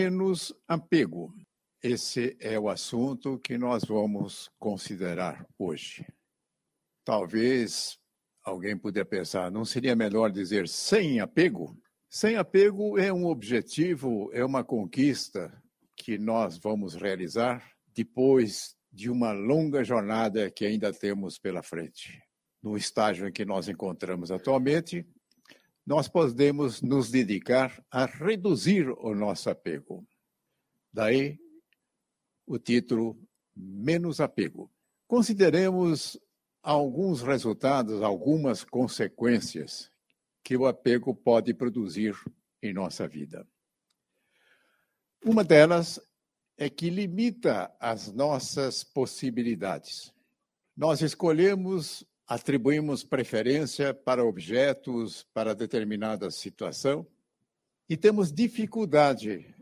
Menos apego. Esse é o assunto que nós vamos considerar hoje. Talvez alguém puder pensar, não seria melhor dizer sem apego? Sem apego é um objetivo, é uma conquista que nós vamos realizar depois de uma longa jornada que ainda temos pela frente. No estágio em que nós encontramos atualmente, nós podemos nos dedicar a reduzir o nosso apego. Daí o título Menos Apego. Consideremos alguns resultados, algumas consequências que o apego pode produzir em nossa vida. Uma delas é que limita as nossas possibilidades. Nós escolhemos atribuímos preferência para objetos, para determinada situação, e temos dificuldade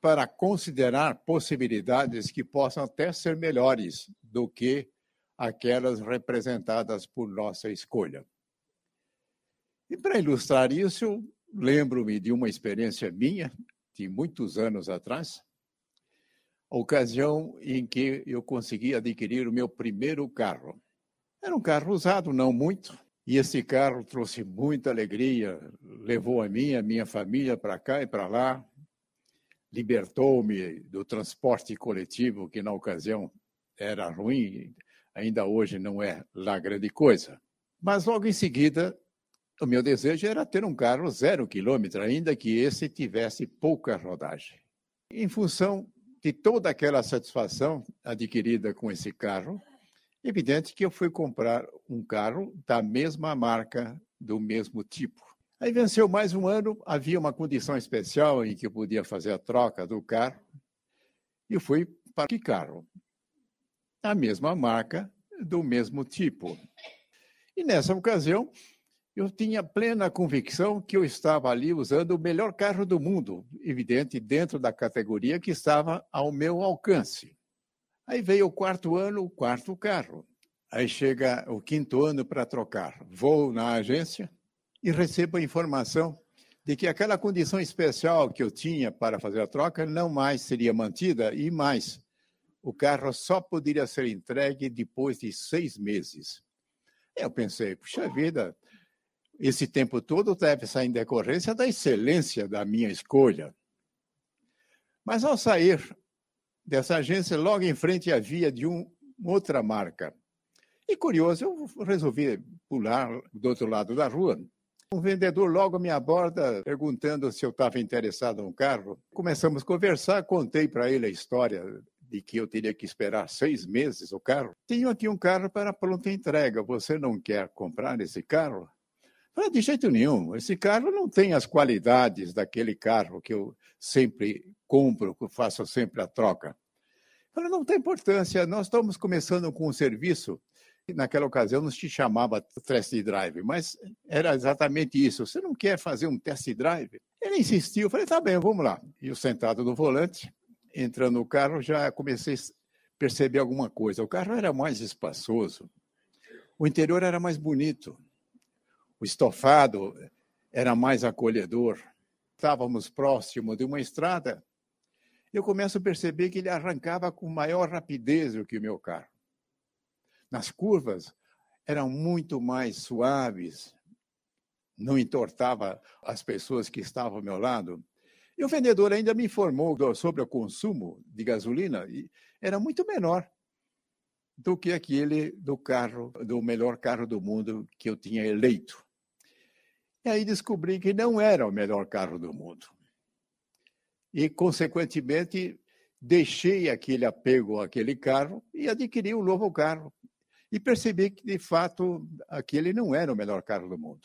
para considerar possibilidades que possam até ser melhores do que aquelas representadas por nossa escolha. E para ilustrar isso, lembro-me de uma experiência minha, de muitos anos atrás, ocasião em que eu consegui adquirir o meu primeiro carro. Era um carro usado, não muito, e esse carro trouxe muita alegria, levou a mim, a minha família para cá e para lá, libertou-me do transporte coletivo, que na ocasião era ruim, ainda hoje não é lá grande coisa. Mas logo em seguida, o meu desejo era ter um carro zero quilômetro, ainda que esse tivesse pouca rodagem. Em função de toda aquela satisfação adquirida com esse carro, Evidente que eu fui comprar um carro da mesma marca, do mesmo tipo. Aí venceu mais um ano, havia uma condição especial em que eu podia fazer a troca do carro, e fui para que carro? A mesma marca, do mesmo tipo. E nessa ocasião, eu tinha plena convicção que eu estava ali usando o melhor carro do mundo, evidente, dentro da categoria que estava ao meu alcance. Aí veio o quarto ano, o quarto carro. Aí chega o quinto ano para trocar. Vou na agência e recebo a informação de que aquela condição especial que eu tinha para fazer a troca não mais seria mantida e mais, o carro só poderia ser entregue depois de seis meses. Eu pensei, puxa vida, esse tempo todo deve sair em decorrência da excelência da minha escolha. Mas ao sair dessa agência, logo em frente havia de um, outra marca. E curioso, eu resolvi pular do outro lado da rua. Um vendedor logo me aborda perguntando se eu estava interessado no carro. Começamos a conversar, contei para ele a história de que eu teria que esperar seis meses o carro. Tenho aqui um carro para pronta entrega. Você não quer comprar esse carro? Falei, de jeito nenhum. Esse carro não tem as qualidades daquele carro que eu sempre compro, que eu faço sempre a troca. Falei, não tem importância. Nós estamos começando com um serviço. Naquela ocasião não se chamava test drive, mas era exatamente isso. Você não quer fazer um test drive? Ele insistiu. Falei, tá bem, vamos lá. E eu sentado no volante, entrando no carro, já comecei a perceber alguma coisa. O carro era mais espaçoso. O interior era mais bonito o estofado era mais acolhedor. Estávamos próximo de uma estrada. Eu começo a perceber que ele arrancava com maior rapidez do que o meu carro. Nas curvas, eram muito mais suaves, não entortava as pessoas que estavam ao meu lado. E o vendedor ainda me informou sobre o consumo de gasolina e era muito menor do que aquele do carro, do melhor carro do mundo que eu tinha eleito. E aí descobri que não era o melhor carro do mundo. E, consequentemente, deixei aquele apego àquele carro e adquiri um novo carro. E percebi que, de fato, aquele não era o melhor carro do mundo.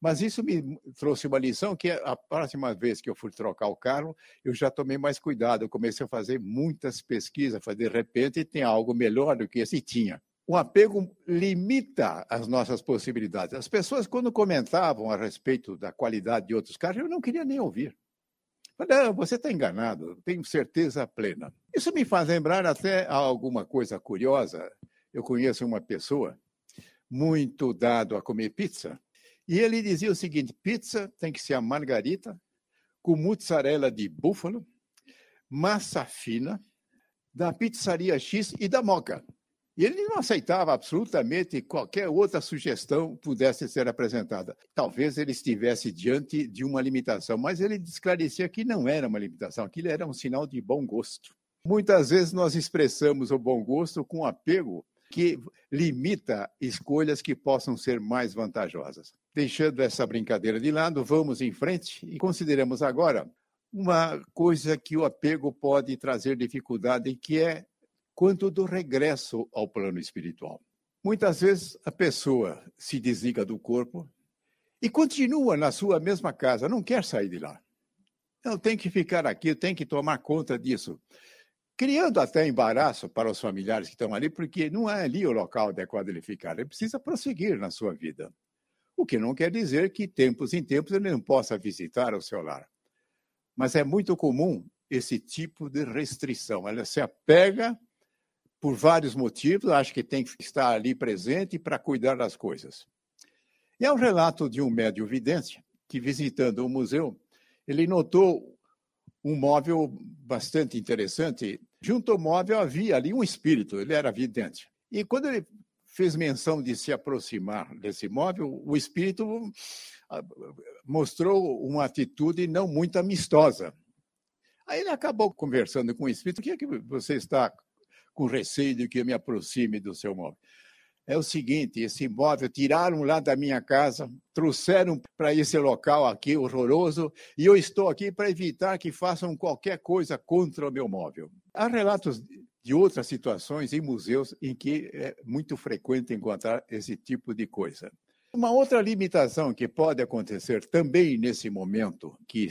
Mas isso me trouxe uma lição que a próxima vez que eu fui trocar o carro, eu já tomei mais cuidado. Eu comecei a fazer muitas pesquisas, de repente tem algo melhor do que esse tinha. O apego limita as nossas possibilidades. As pessoas, quando comentavam a respeito da qualidade de outros carros, eu não queria nem ouvir. Falei, você está enganado, tenho certeza plena. Isso me faz lembrar até alguma coisa curiosa. Eu conheço uma pessoa muito dado a comer pizza, e ele dizia o seguinte: pizza tem que ser a margarita com mussarela de búfalo, massa fina, da pizzaria X e da Moca. E ele não aceitava absolutamente qualquer outra sugestão pudesse ser apresentada. Talvez ele estivesse diante de uma limitação, mas ele esclarecia que não era uma limitação, aquilo era um sinal de bom gosto. Muitas vezes nós expressamos o bom gosto com apego que limita escolhas que possam ser mais vantajosas. Deixando essa brincadeira de lado, vamos em frente e consideramos agora uma coisa que o apego pode trazer dificuldade, que é quanto do regresso ao plano espiritual. Muitas vezes a pessoa se desliga do corpo e continua na sua mesma casa, não quer sair de lá. Não tem que ficar aqui, tem que tomar conta disso. Criando até embaraço para os familiares que estão ali, porque não é ali o local adequado ele ficar. Ele precisa prosseguir na sua vida. O que não quer dizer que, tempos em tempos, ele não possa visitar o seu lar. Mas é muito comum esse tipo de restrição. Ela se apega por vários motivos, acho que tem que estar ali presente para cuidar das coisas. E é um relato de um médio vidente que, visitando o museu, ele notou um móvel bastante interessante. Junto ao móvel havia ali um espírito, ele era vidente. E quando ele fez menção de se aproximar desse móvel, o espírito ah, mostrou uma atitude não muito amistosa. Aí ele acabou conversando com o espírito: o que é que você está com receio de que eu me aproxime do seu móvel. É o seguinte: esse imóvel tiraram lá da minha casa, trouxeram para esse local aqui horroroso, e eu estou aqui para evitar que façam qualquer coisa contra o meu móvel. Há relatos de outras situações em museus em que é muito frequente encontrar esse tipo de coisa. Uma outra limitação que pode acontecer também nesse momento que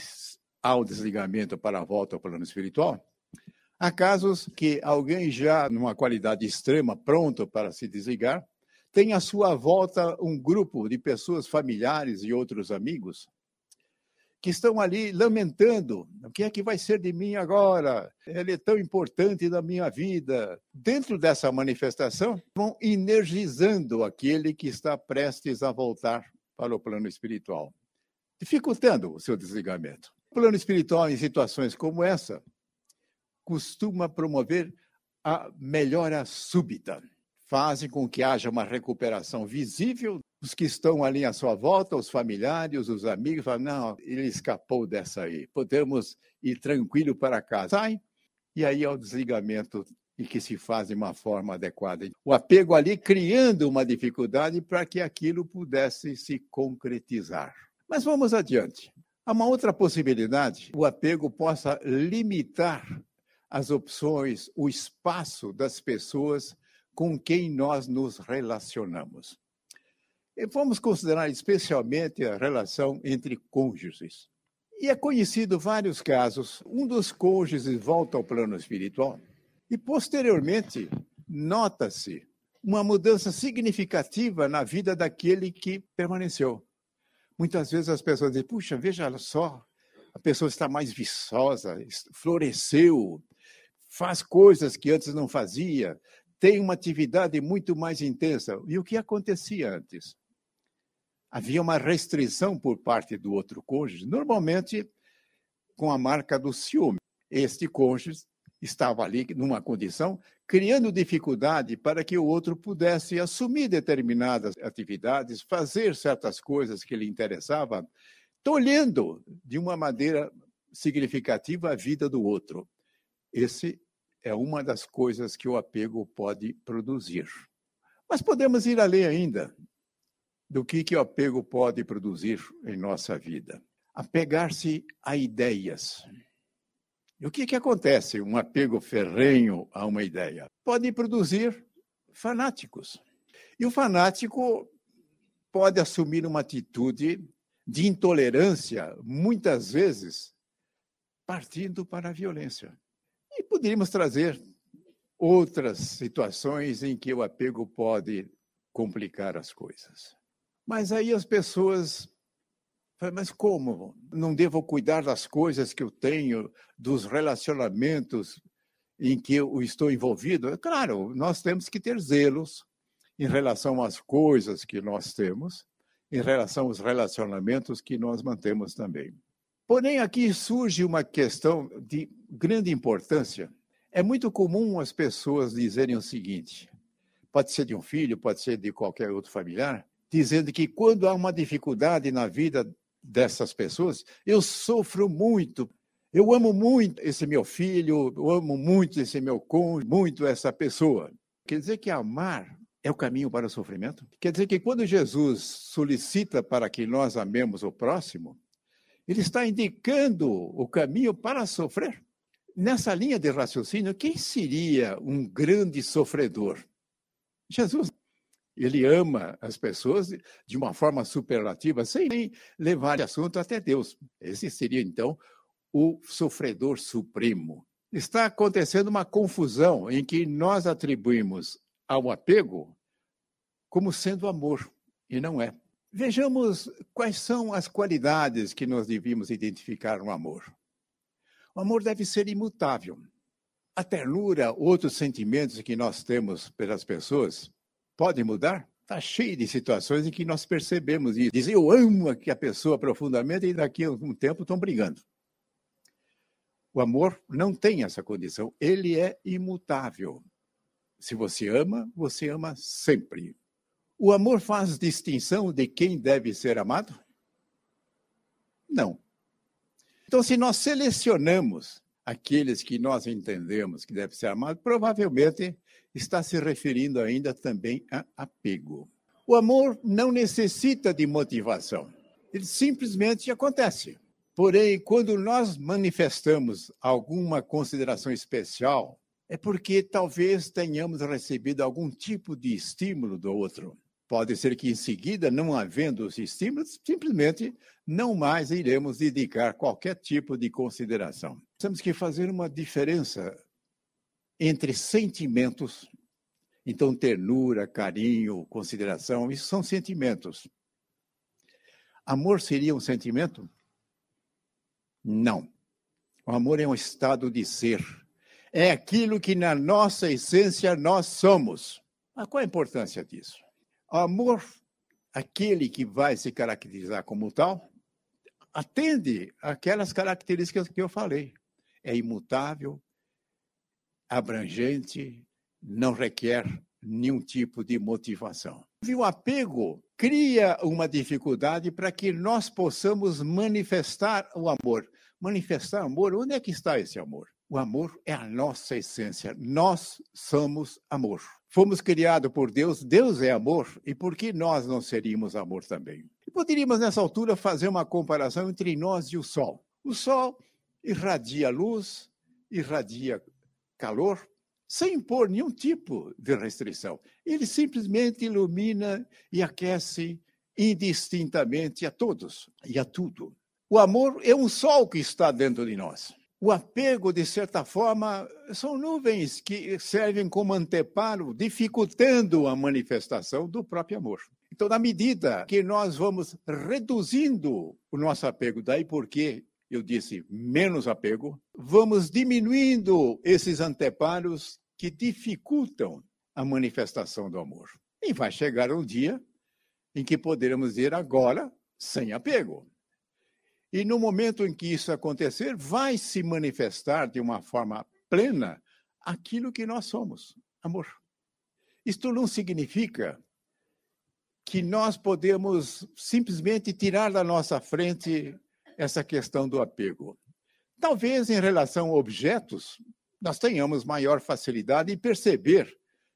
há o desligamento para a volta ao plano espiritual Há casos que alguém já numa qualidade extrema, pronto para se desligar, tem à sua volta um grupo de pessoas familiares e outros amigos que estão ali lamentando: o que é que vai ser de mim agora? Ele é tão importante na minha vida. Dentro dessa manifestação, vão energizando aquele que está prestes a voltar para o plano espiritual, dificultando o seu desligamento. O plano espiritual, em situações como essa, costuma promover a melhora súbita. Fazem com que haja uma recuperação visível. Os que estão ali à sua volta, os familiares, os amigos, falam: não, ele escapou dessa aí. Podemos ir tranquilo para casa. Sai, e aí é o desligamento e que se faz de uma forma adequada. O apego ali criando uma dificuldade para que aquilo pudesse se concretizar. Mas vamos adiante. Há uma outra possibilidade: o apego possa limitar as opções, o espaço das pessoas com quem nós nos relacionamos. E vamos considerar especialmente a relação entre cônjuges. E é conhecido vários casos, um dos cônjuges volta ao plano espiritual e posteriormente nota-se uma mudança significativa na vida daquele que permaneceu. Muitas vezes as pessoas dizem: puxa, veja só, a pessoa está mais viçosa, floresceu, faz coisas que antes não fazia, tem uma atividade muito mais intensa. E o que acontecia antes? Havia uma restrição por parte do outro cônjuge, normalmente com a marca do ciúme. Este cônjuge estava ali numa condição criando dificuldade para que o outro pudesse assumir determinadas atividades, fazer certas coisas que lhe interessavam, tolhendo de uma maneira significativa a vida do outro. Esse é uma das coisas que o apego pode produzir. Mas podemos ir além ainda do que, que o apego pode produzir em nossa vida. Apegar-se a ideias. E o que, que acontece? Um apego ferrenho a uma ideia pode produzir fanáticos. E o fanático pode assumir uma atitude de intolerância, muitas vezes partindo para a violência. E poderíamos trazer outras situações em que o apego pode complicar as coisas. Mas aí as pessoas falam, mas como? Não devo cuidar das coisas que eu tenho, dos relacionamentos em que eu estou envolvido? Claro, nós temos que ter zelos em relação às coisas que nós temos, em relação aos relacionamentos que nós mantemos também. Porém, aqui surge uma questão de grande importância. É muito comum as pessoas dizerem o seguinte: pode ser de um filho, pode ser de qualquer outro familiar, dizendo que quando há uma dificuldade na vida dessas pessoas, eu sofro muito. Eu amo muito esse meu filho, eu amo muito esse meu cônjuge, muito essa pessoa. Quer dizer que amar é o caminho para o sofrimento? Quer dizer que quando Jesus solicita para que nós amemos o próximo, ele está indicando o caminho para sofrer. Nessa linha de raciocínio, quem seria um grande sofredor? Jesus. Ele ama as pessoas de uma forma superlativa, sem nem levar assunto até Deus. Esse seria, então, o sofredor supremo. Está acontecendo uma confusão em que nós atribuímos ao apego como sendo amor, e não é. Vejamos quais são as qualidades que nós devíamos identificar no amor. O amor deve ser imutável. A ternura, outros sentimentos que nós temos pelas pessoas, podem mudar? Está cheio de situações em que nós percebemos isso. Dizem, eu amo a pessoa profundamente e daqui a um tempo estão brigando. O amor não tem essa condição, ele é imutável. Se você ama, você ama sempre. O amor faz distinção de quem deve ser amado? Não. Então, se nós selecionamos aqueles que nós entendemos que devem ser amados, provavelmente está se referindo ainda também a apego. O amor não necessita de motivação, ele simplesmente acontece. Porém, quando nós manifestamos alguma consideração especial, é porque talvez tenhamos recebido algum tipo de estímulo do outro. Pode ser que em seguida, não havendo os estímulos, simplesmente não mais iremos dedicar qualquer tipo de consideração. Temos que fazer uma diferença entre sentimentos, então ternura, carinho, consideração, isso são sentimentos. Amor seria um sentimento? Não. O amor é um estado de ser. É aquilo que na nossa essência nós somos. Mas qual a importância disso? Amor, aquele que vai se caracterizar como tal, atende aquelas características que eu falei. É imutável, abrangente, não requer nenhum tipo de motivação. E o apego cria uma dificuldade para que nós possamos manifestar o amor. Manifestar amor, onde é que está esse amor? O amor é a nossa essência. Nós somos amor. Fomos criados por Deus, Deus é amor, e por que nós não seríamos amor também? Poderíamos, nessa altura, fazer uma comparação entre nós e o Sol. O Sol irradia luz, irradia calor, sem impor nenhum tipo de restrição. Ele simplesmente ilumina e aquece indistintamente a todos e a tudo. O amor é um sol que está dentro de nós. O apego, de certa forma, são nuvens que servem como anteparo, dificultando a manifestação do próprio amor. Então, na medida que nós vamos reduzindo o nosso apego, daí porque eu disse menos apego, vamos diminuindo esses anteparos que dificultam a manifestação do amor. E vai chegar um dia em que poderemos dizer agora sem apego. E no momento em que isso acontecer, vai se manifestar de uma forma plena aquilo que nós somos, amor. Isto não significa que nós podemos simplesmente tirar da nossa frente essa questão do apego. Talvez em relação a objetos, nós tenhamos maior facilidade em perceber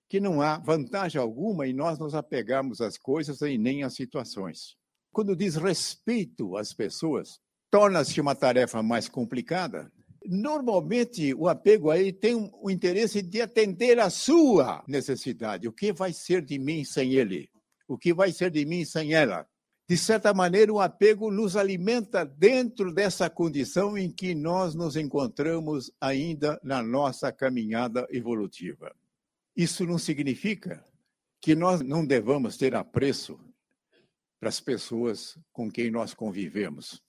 que não há vantagem alguma em nós nos apegarmos às coisas e nem às situações. Quando diz respeito às pessoas, torna-se uma tarefa mais complicada. Normalmente, o apego aí tem o interesse de atender à sua necessidade. O que vai ser de mim sem ele? O que vai ser de mim sem ela? De certa maneira, o apego nos alimenta dentro dessa condição em que nós nos encontramos ainda na nossa caminhada evolutiva. Isso não significa que nós não devamos ter apreço para as pessoas com quem nós convivemos.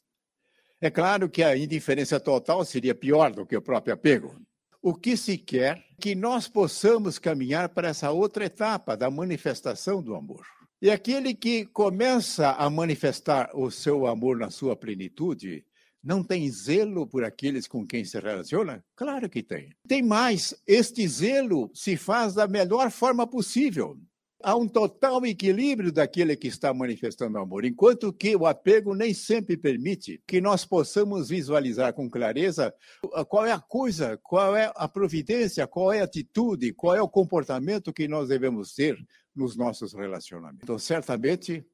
É claro que a indiferença total seria pior do que o próprio apego. O que se quer é que nós possamos caminhar para essa outra etapa da manifestação do amor. E aquele que começa a manifestar o seu amor na sua plenitude Não tem zelo por aqueles com quem se relaciona? Claro que tem. Tem mais, este zelo se faz da melhor forma possível. Há um total equilíbrio daquele que está manifestando amor, enquanto que o apego nem sempre permite que nós possamos visualizar com clareza qual é a coisa, qual é a providência, qual é a atitude, qual é o comportamento que nós devemos ter nos nossos relacionamentos. Então, certamente,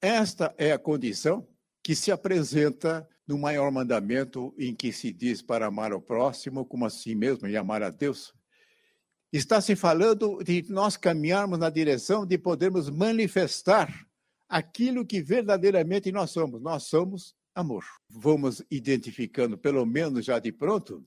esta é a condição que se apresenta no maior mandamento em que se diz para amar o próximo como a si mesmo e amar a Deus. Está se falando de nós caminharmos na direção de podermos manifestar aquilo que verdadeiramente nós somos. Nós somos amor. Vamos identificando, pelo menos já de pronto,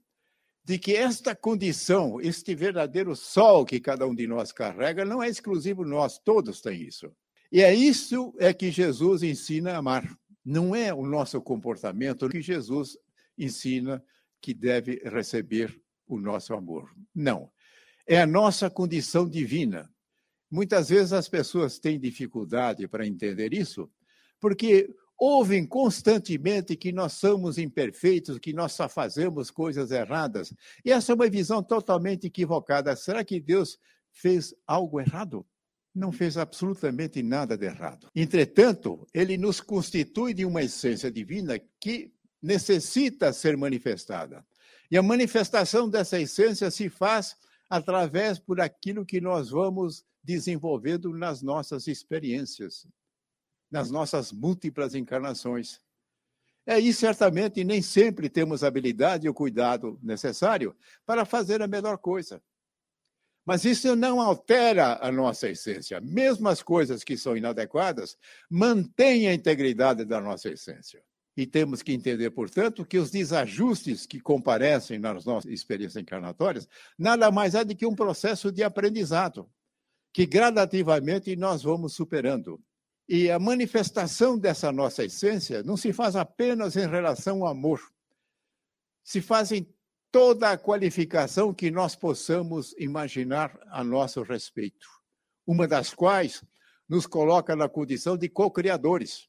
de que esta condição, este verdadeiro sol que cada um de nós carrega, não é exclusivo nós, todos têm isso. E é isso é que Jesus ensina a amar. Não é o nosso comportamento que Jesus ensina que deve receber o nosso amor. Não é a nossa condição divina. Muitas vezes as pessoas têm dificuldade para entender isso, porque ouvem constantemente que nós somos imperfeitos, que nós só fazemos coisas erradas. E essa é uma visão totalmente equivocada. Será que Deus fez algo errado? Não fez absolutamente nada de errado. Entretanto, ele nos constitui de uma essência divina que necessita ser manifestada. E a manifestação dessa essência se faz através por aquilo que nós vamos desenvolvendo nas nossas experiências, nas nossas múltiplas encarnações. É aí, certamente, nem sempre temos a habilidade e o cuidado necessário para fazer a melhor coisa. Mas isso não altera a nossa essência. Mesmo as coisas que são inadequadas mantêm a integridade da nossa essência. E temos que entender, portanto, que os desajustes que comparecem nas nossas experiências encarnatórias nada mais é do que um processo de aprendizado, que gradativamente nós vamos superando. E a manifestação dessa nossa essência não se faz apenas em relação ao amor, se faz em toda a qualificação que nós possamos imaginar a nosso respeito, uma das quais nos coloca na condição de co-criadores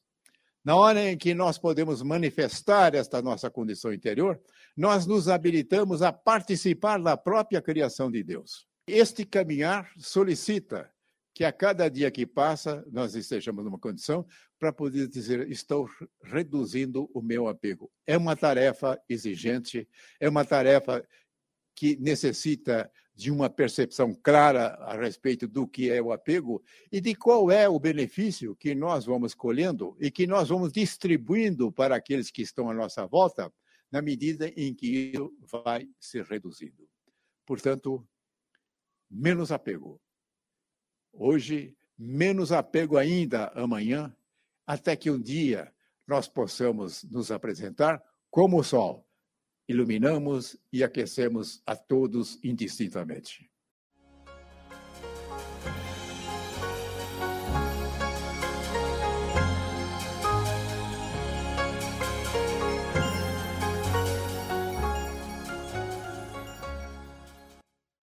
na hora em que nós podemos manifestar esta nossa condição interior, nós nos habilitamos a participar da própria criação de Deus. Este caminhar solicita que a cada dia que passa nós estejamos numa condição para poder dizer estou reduzindo o meu apego. É uma tarefa exigente, é uma tarefa que necessita de uma percepção clara a respeito do que é o apego e de qual é o benefício que nós vamos colhendo e que nós vamos distribuindo para aqueles que estão à nossa volta, na medida em que isso vai ser reduzido. Portanto, menos apego. Hoje, menos apego ainda amanhã, até que um dia nós possamos nos apresentar como o sol iluminamos e aquecemos a todos indistintamente.